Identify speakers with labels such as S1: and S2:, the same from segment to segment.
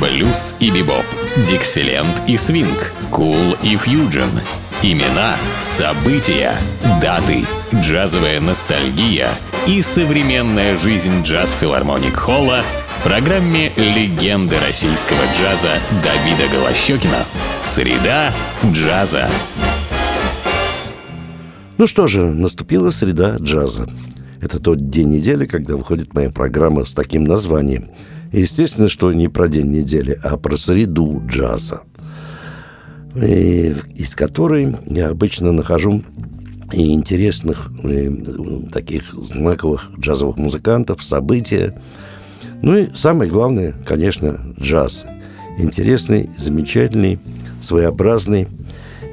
S1: Блюз и бибоп, дикселент и свинг, кул и фьюджен. Имена, события, даты, джазовая ностальгия и современная жизнь джаз-филармоник Холла в программе «Легенды российского джаза» Давида Голощекина. Среда джаза.
S2: Ну что же, наступила среда джаза. Это тот день недели, когда выходит моя программа с таким названием. Естественно, что не про день недели, а про среду джаза, и, из которой я обычно нахожу и интересных, и таких знаковых джазовых музыкантов, события. Ну и самое главное, конечно, джаз. Интересный, замечательный, своеобразный.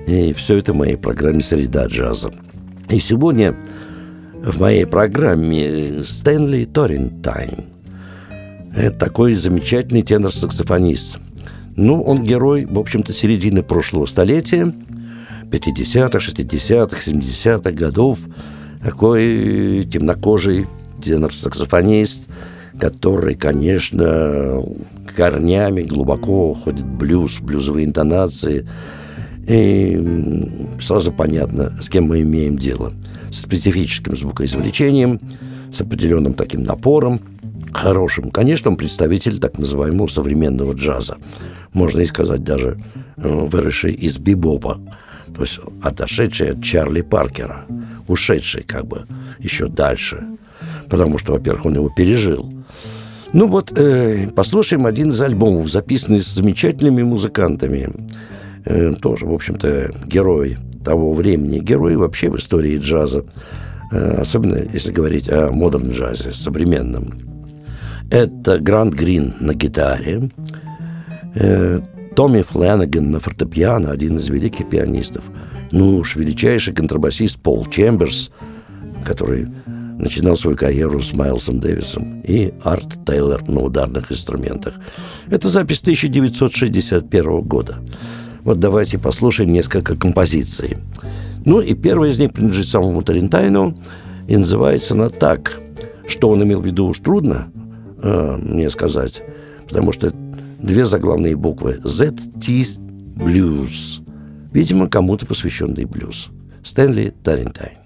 S2: И все это в моей программе «Среда джаза». И сегодня в моей программе Стэнли Торрентайн. Это такой замечательный тенор-саксофонист. Ну, он герой, в общем-то, середины прошлого столетия, 50-х, 60-х, 70-х годов. Такой темнокожий тенор-саксофонист, который, конечно, корнями глубоко уходит в блюз, блюзовые интонации – и сразу понятно, с кем мы имеем дело. С специфическим звукоизвлечением, с определенным таким напором, хорошим. Конечно, он представитель так называемого современного джаза. Можно и сказать даже э, выросший из бибопа. То есть отошедший от Чарли Паркера. Ушедший как бы еще дальше. Потому что, во-первых, он его пережил. Ну вот, э, послушаем один из альбомов, записанный с замечательными музыкантами. Э, тоже, в общем-то, герой того времени, герой вообще в истории джаза, э, особенно если говорить о модерн джазе, современном. Это Грант Грин на гитаре, э, Томми Флэнаган на фортепиано, один из великих пианистов. Ну уж, величайший контрабасист Пол Чемберс, который начинал свою карьеру с Майлсом Дэвисом, и Арт Тейлор на ударных инструментах. Это запись 1961 года. Вот давайте послушаем несколько композиций. Ну и первая из них принадлежит самому Тарентайну и называется она так. Что он имел в виду, уж трудно э, мне сказать, потому что две заглавные буквы ZT Blues. Видимо, кому-то посвященный блюз. Стэнли Тарентайн.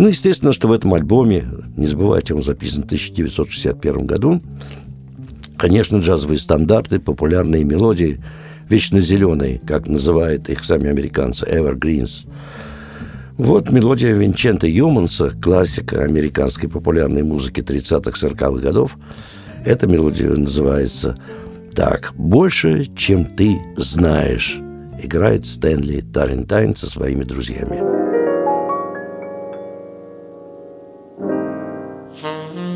S2: Ну, естественно, что в этом альбоме, не забывайте, он записан в 1961 году, конечно, джазовые стандарты, популярные мелодии, вечно зеленые, как называют их сами американцы, evergreens. Вот мелодия Винчента Юманса, классика американской популярной музыки 30-40-х годов. Эта мелодия называется так, больше, чем ты знаешь, играет Стэнли Тарентайн со своими друзьями. А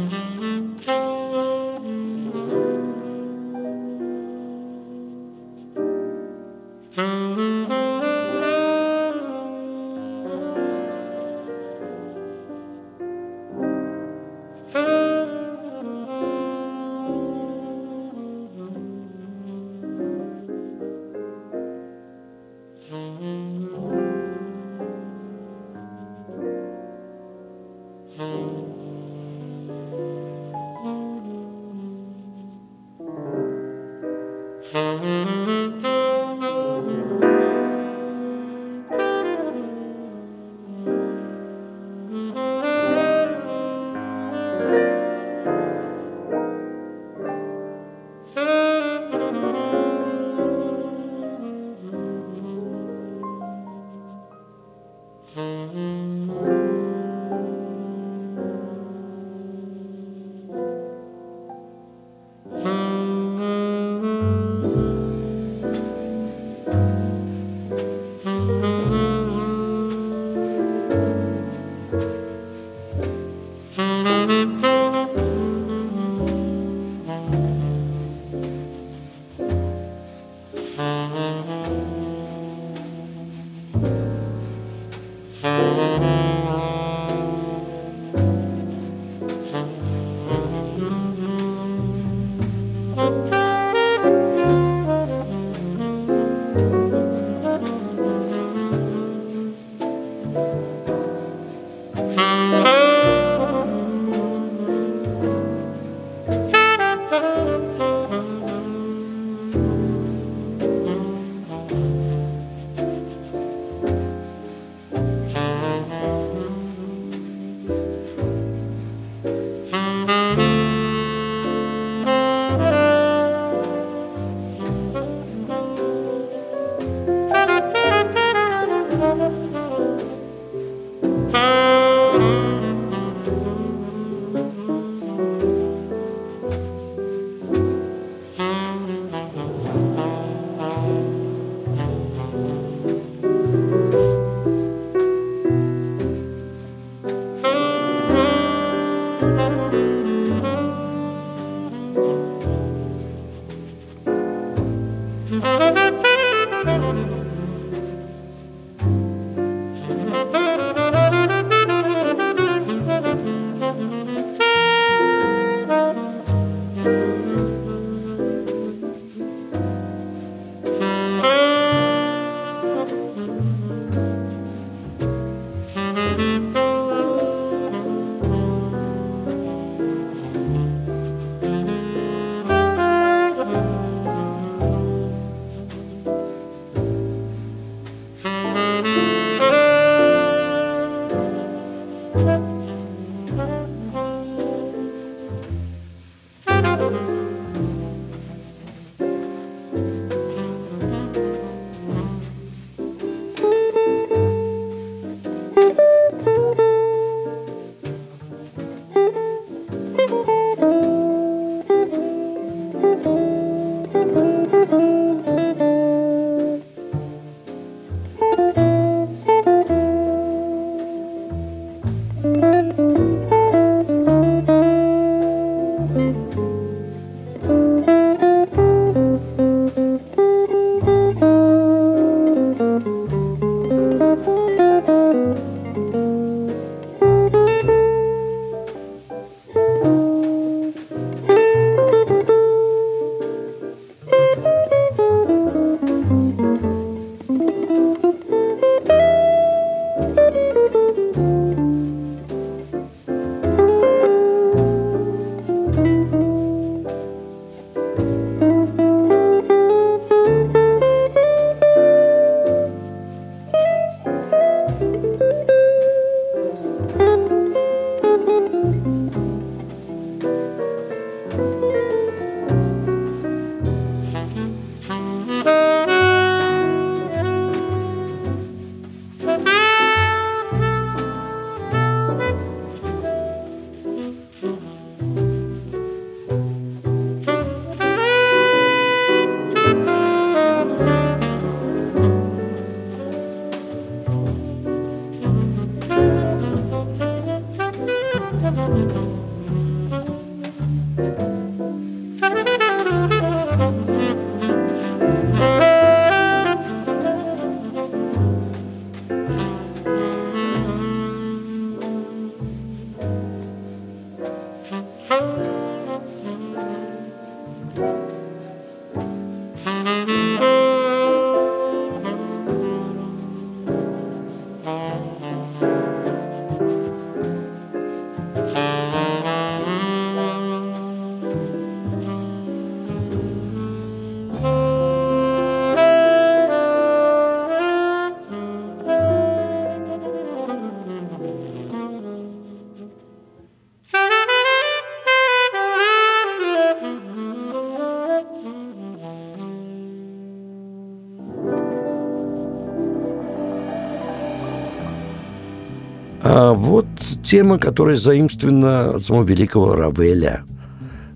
S2: тема, которая заимствована от самого великого Равеля,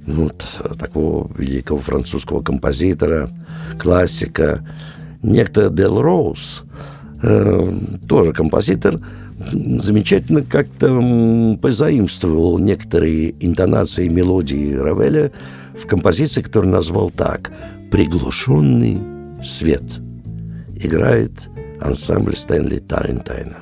S2: ну, такого великого французского композитора, классика, некто Дел Роуз, э, тоже композитор, замечательно как-то позаимствовал некоторые интонации мелодии Равеля в композиции, которую назвал так «Приглушенный свет». Играет ансамбль Стэнли Тарентайна.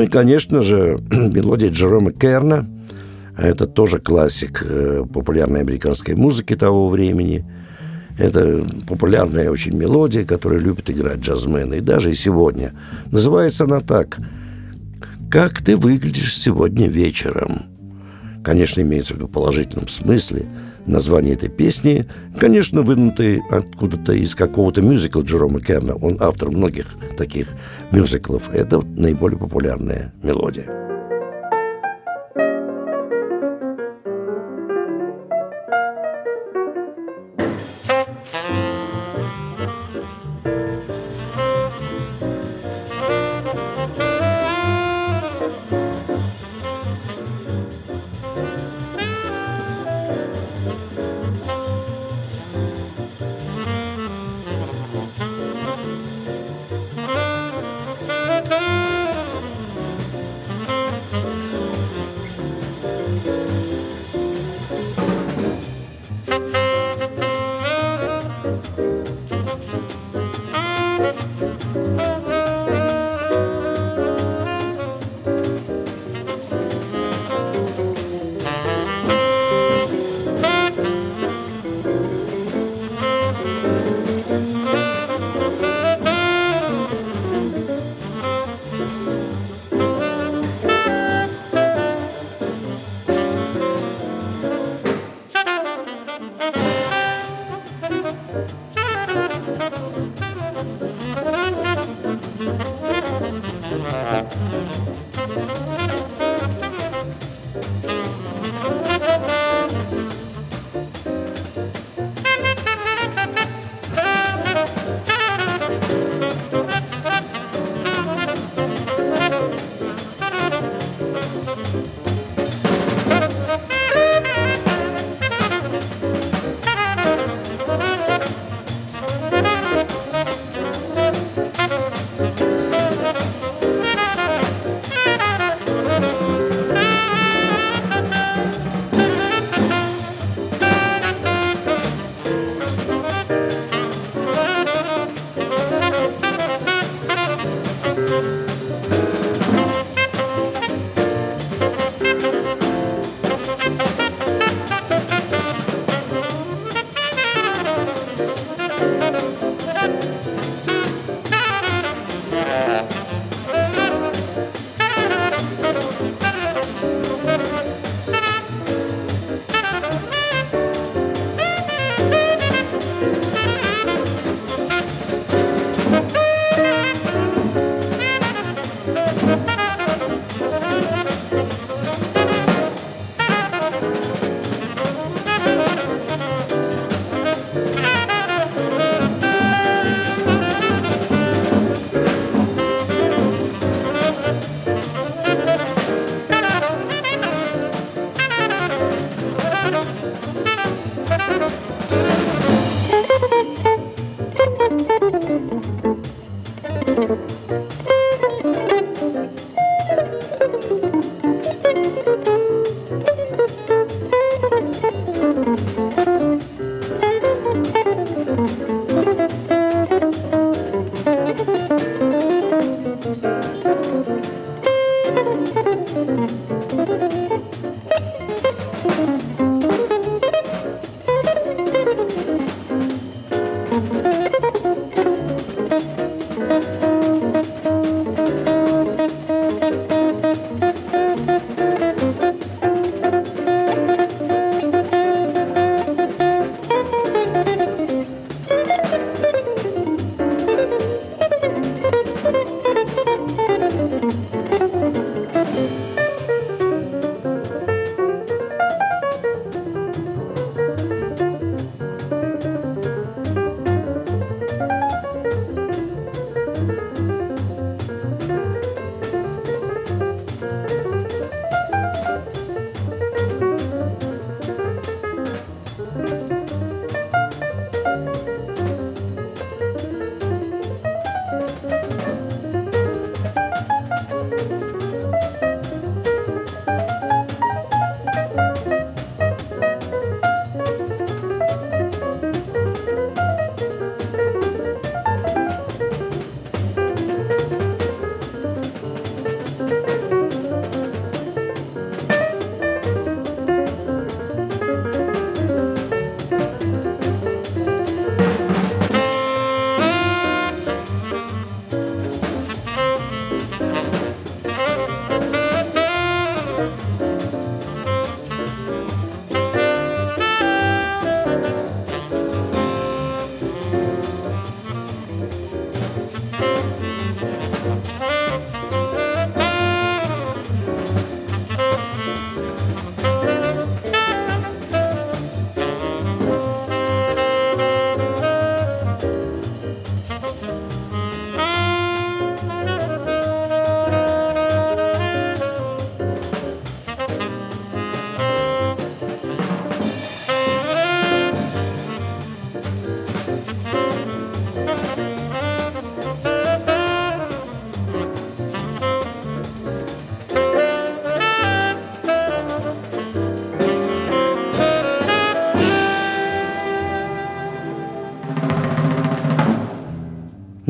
S2: Ну и, конечно же, мелодия Джерома Керна. Это тоже классик э, популярной американской музыки того времени. Это популярная очень мелодия, которую любят играть джазмены. И даже и сегодня. Называется она так. «Как ты выглядишь сегодня вечером?» Конечно, имеется в виду положительном смысле – название этой песни, конечно, вынутый откуда-то из какого-то мюзикла Джерома Керна. Он автор многих таких мюзиклов. Это наиболее популярная мелодия.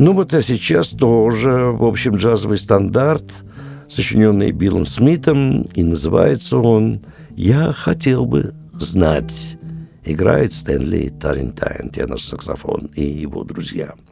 S2: Ну вот а сейчас тоже, в общем, джазовый стандарт, сочиненный Биллом Смитом, и называется он «Я хотел бы знать». Играет Стэнли Тарентайн, тенор-саксофон и его друзья –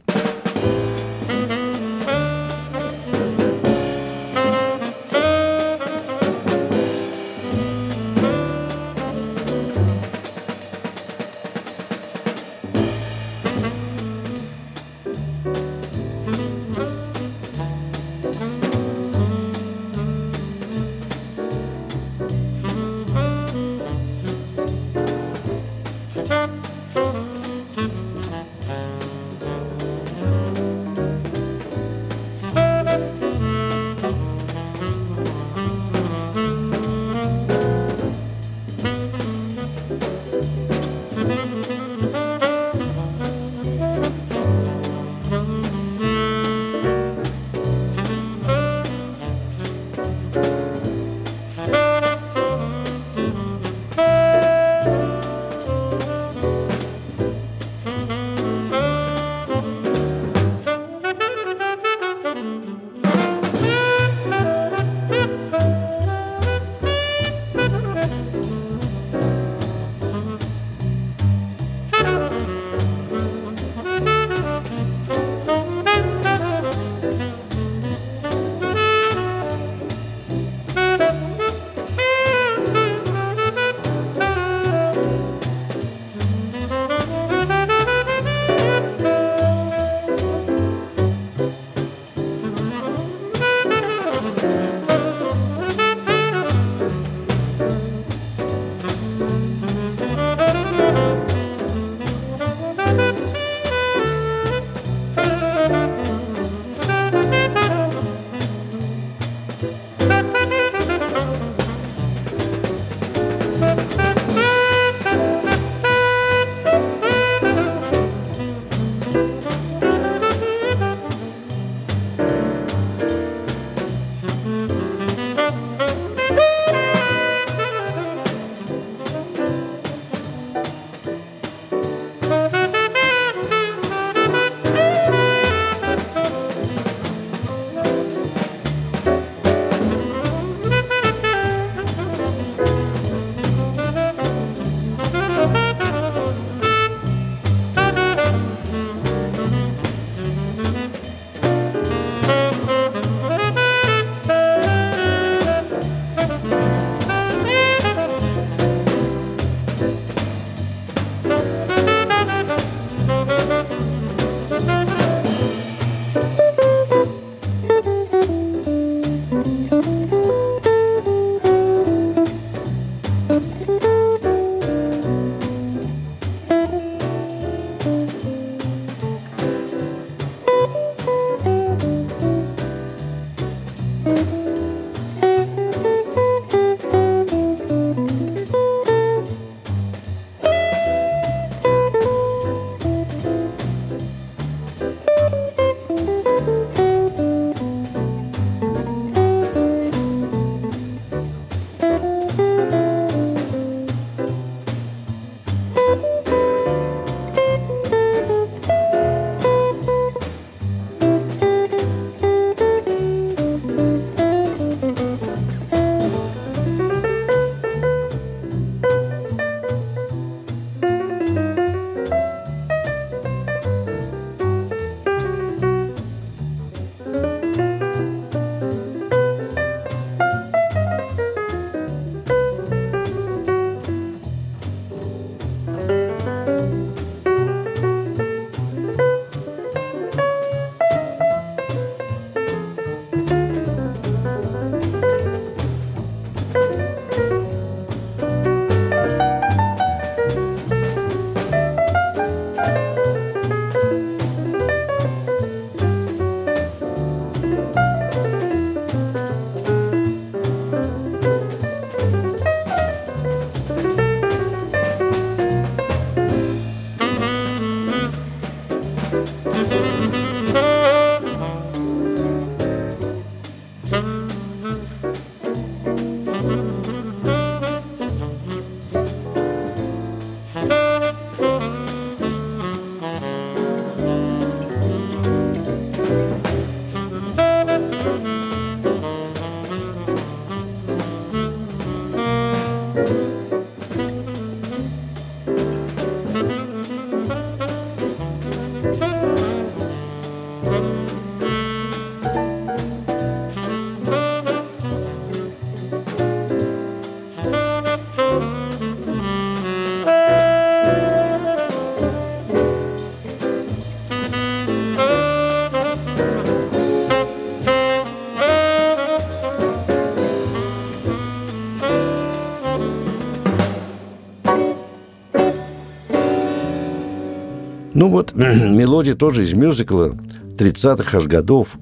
S2: Ну вот, мелодия тоже из мюзикла 30-х аж годов.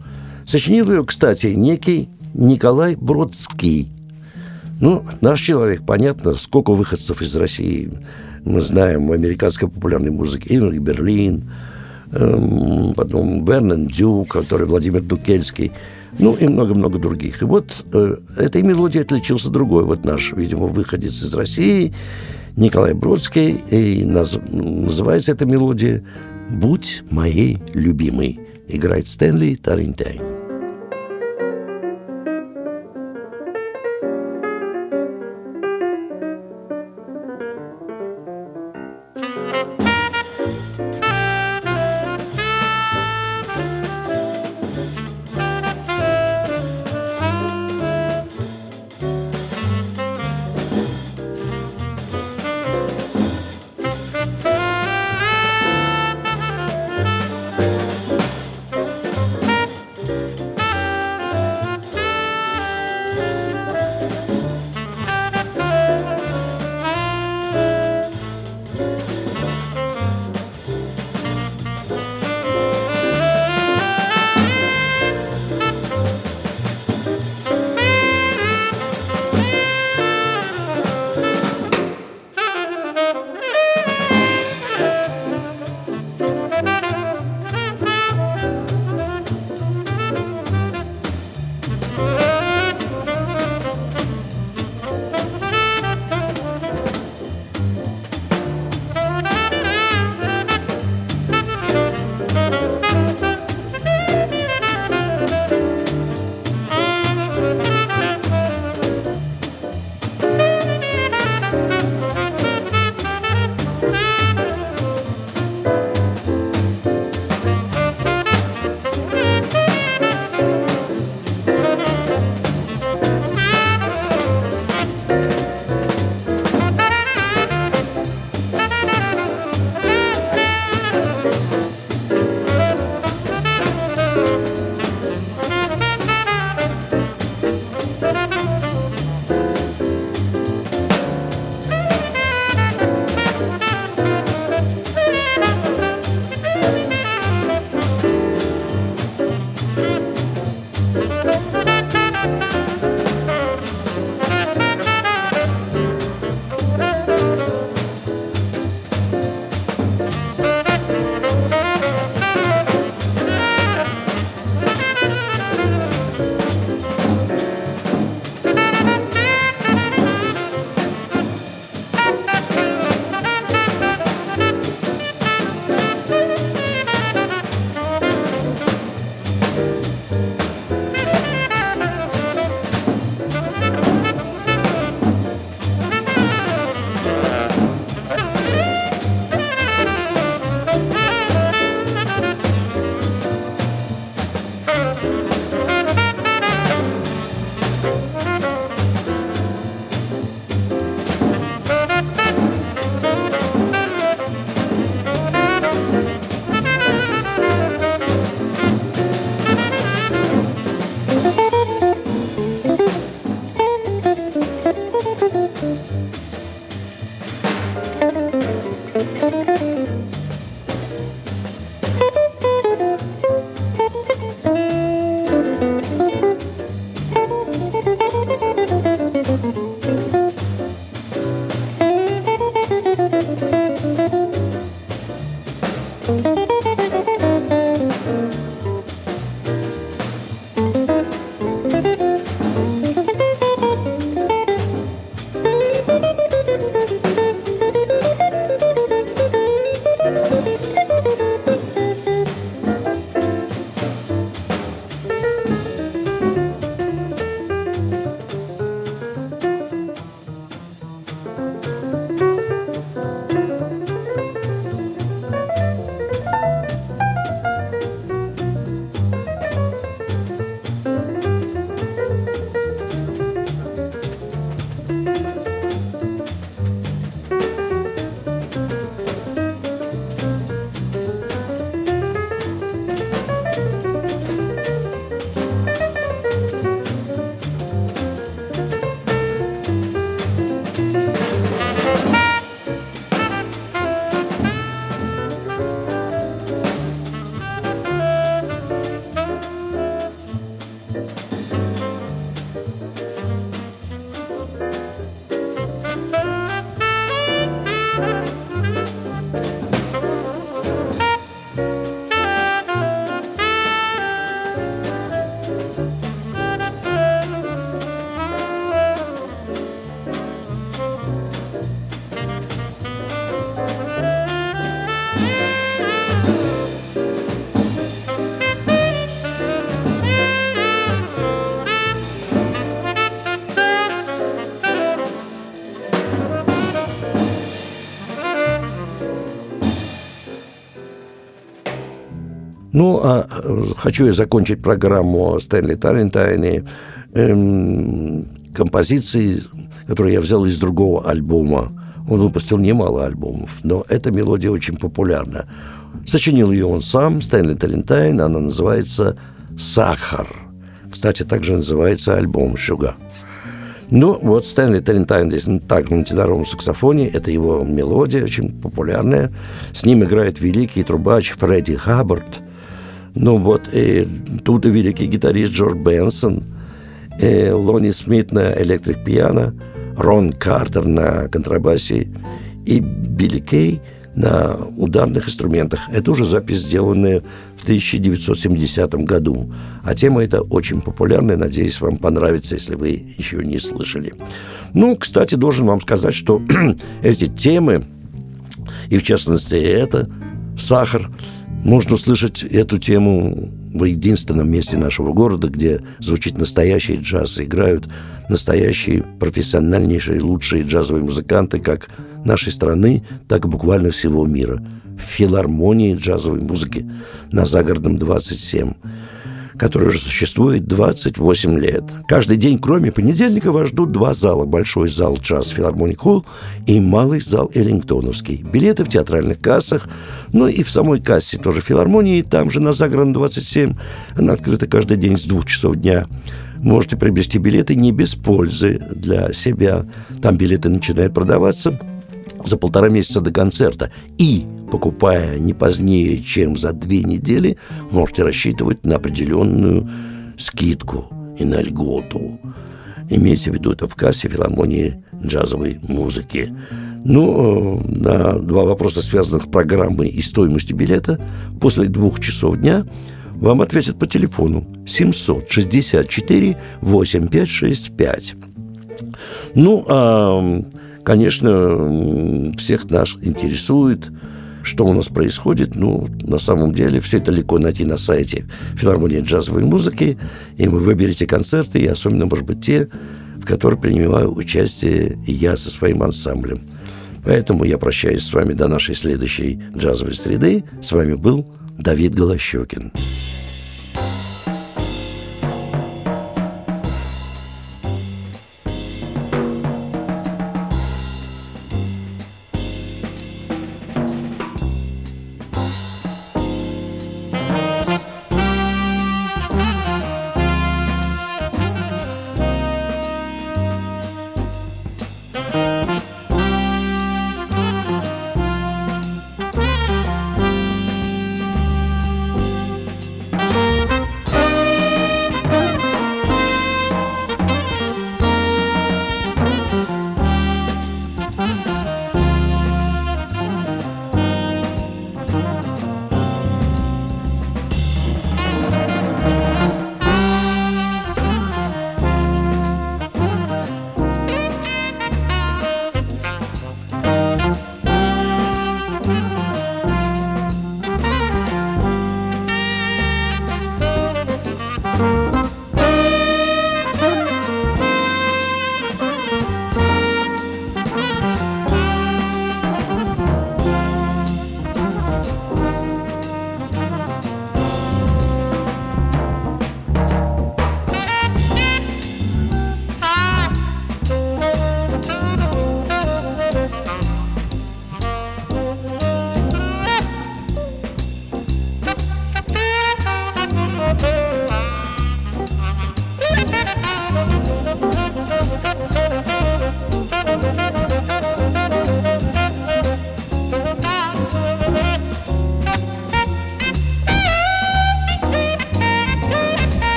S2: Сочинил ее, кстати, некий Николай Бродский. Ну, наш человек, понятно, сколько выходцев из России мы знаем в американской популярной музыке. Инрик Берлин, эм, потом Вернон Дюк, который Владимир Дукельский, ну и много-много других. И вот э, этой мелодией отличился другой, вот наш, видимо, выходец из России, Николай Бродский, и наз, называется эта мелодия «Будь моей любимой». Играет Стэнли Таринтайн. Ну, а хочу я закончить программу о Стэнли Тарентайне эм, композицией, которую я взял из другого альбома. Он выпустил немало альбомов, но эта мелодия очень популярна. Сочинил ее он сам, Стэнли Талентайн, она называется «Сахар». Кстати, также называется альбом «Шуга». Ну, вот Стэнли Тарентайн здесь так на теноровом саксофоне. Это его мелодия, очень популярная. С ним играет великий трубач Фредди Хаббард. Ну вот, и тут и великий гитарист Джордж Бенсон, и Лони Смит на электрик-пиано, Рон Картер на контрабасе и Билли Кей на ударных инструментах. Это уже запись, сделанная в 1970 году. А тема эта очень популярная. Надеюсь, вам понравится, если вы еще не слышали. Ну, кстати, должен вам сказать, что эти темы, и в частности это, сахар, можно услышать эту тему в единственном месте нашего города, где звучит настоящий джаз, играют настоящие профессиональнейшие, лучшие джазовые музыканты как нашей страны, так и буквально всего мира. В филармонии джазовой музыки на Загородном 27 который уже существует 28 лет. Каждый день, кроме понедельника, вас ждут два зала. Большой зал «Джаз Филармоник Холл» и малый зал «Эллингтоновский». Билеты в театральных кассах, ну и в самой кассе тоже филармонии, там же на Загородном 27. Она открыта каждый день с двух часов дня. Можете приобрести билеты не без пользы для себя. Там билеты начинают продаваться за полтора месяца до концерта. И, покупая не позднее, чем за две недели, можете рассчитывать на определенную скидку и на льготу. Имейте в виду это в кассе филармонии джазовой музыки. Ну, э, на два вопроса, связанных с программой и стоимостью билета, после двух часов дня вам ответят по телефону 764 8565. Ну, а Конечно, всех нас интересует, что у нас происходит. Ну, на самом деле, все это легко найти на сайте филармонии джазовой музыки, и вы выберете концерты, и особенно, может быть, те, в которых принимаю участие я со своим ансамблем. Поэтому я прощаюсь с вами до нашей следующей джазовой среды. С вами был Давид Голощекин.